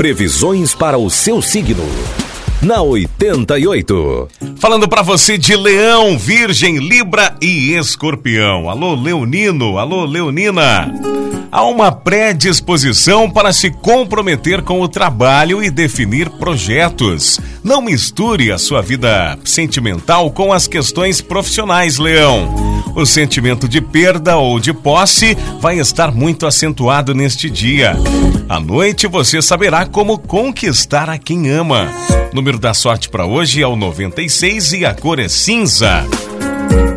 Previsões para o seu signo. Na 88. Falando para você de Leão, Virgem, Libra e Escorpião. Alô, Leonino. Alô, Leonina há uma predisposição para se comprometer com o trabalho e definir projetos. Não misture a sua vida sentimental com as questões profissionais, Leão. O sentimento de perda ou de posse vai estar muito acentuado neste dia. À noite você saberá como conquistar a quem ama. O número da sorte para hoje é o 96 e a cor é cinza.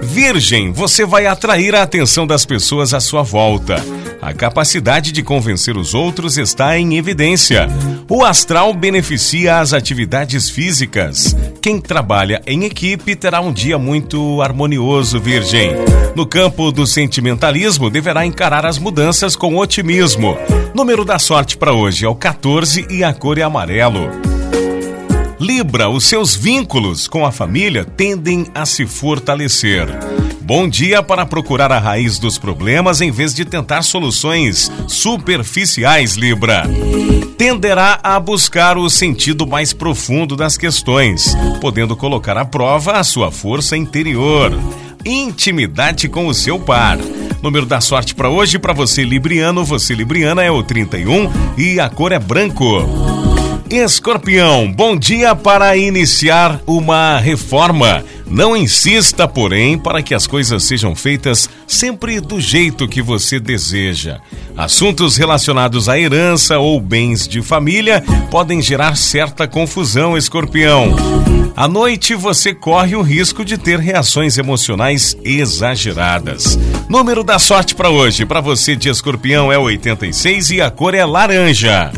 Virgem, você vai atrair a atenção das pessoas à sua volta. A capacidade de convencer os outros está em evidência. O astral beneficia as atividades físicas. Quem trabalha em equipe terá um dia muito harmonioso, Virgem. No campo do sentimentalismo, deverá encarar as mudanças com otimismo. Número da sorte para hoje é o 14 e a cor é amarelo. Libra, os seus vínculos com a família tendem a se fortalecer. Bom dia para procurar a raiz dos problemas em vez de tentar soluções superficiais, Libra. Tenderá a buscar o sentido mais profundo das questões, podendo colocar à prova a sua força interior. Intimidade com o seu par. Número da sorte para hoje, para você libriano, você libriana é o 31 e a cor é branco. Escorpião, bom dia para iniciar uma reforma. Não insista, porém, para que as coisas sejam feitas sempre do jeito que você deseja. Assuntos relacionados à herança ou bens de família podem gerar certa confusão, escorpião. À noite você corre o risco de ter reações emocionais exageradas. Número da sorte para hoje, para você de escorpião é 86 e a cor é laranja.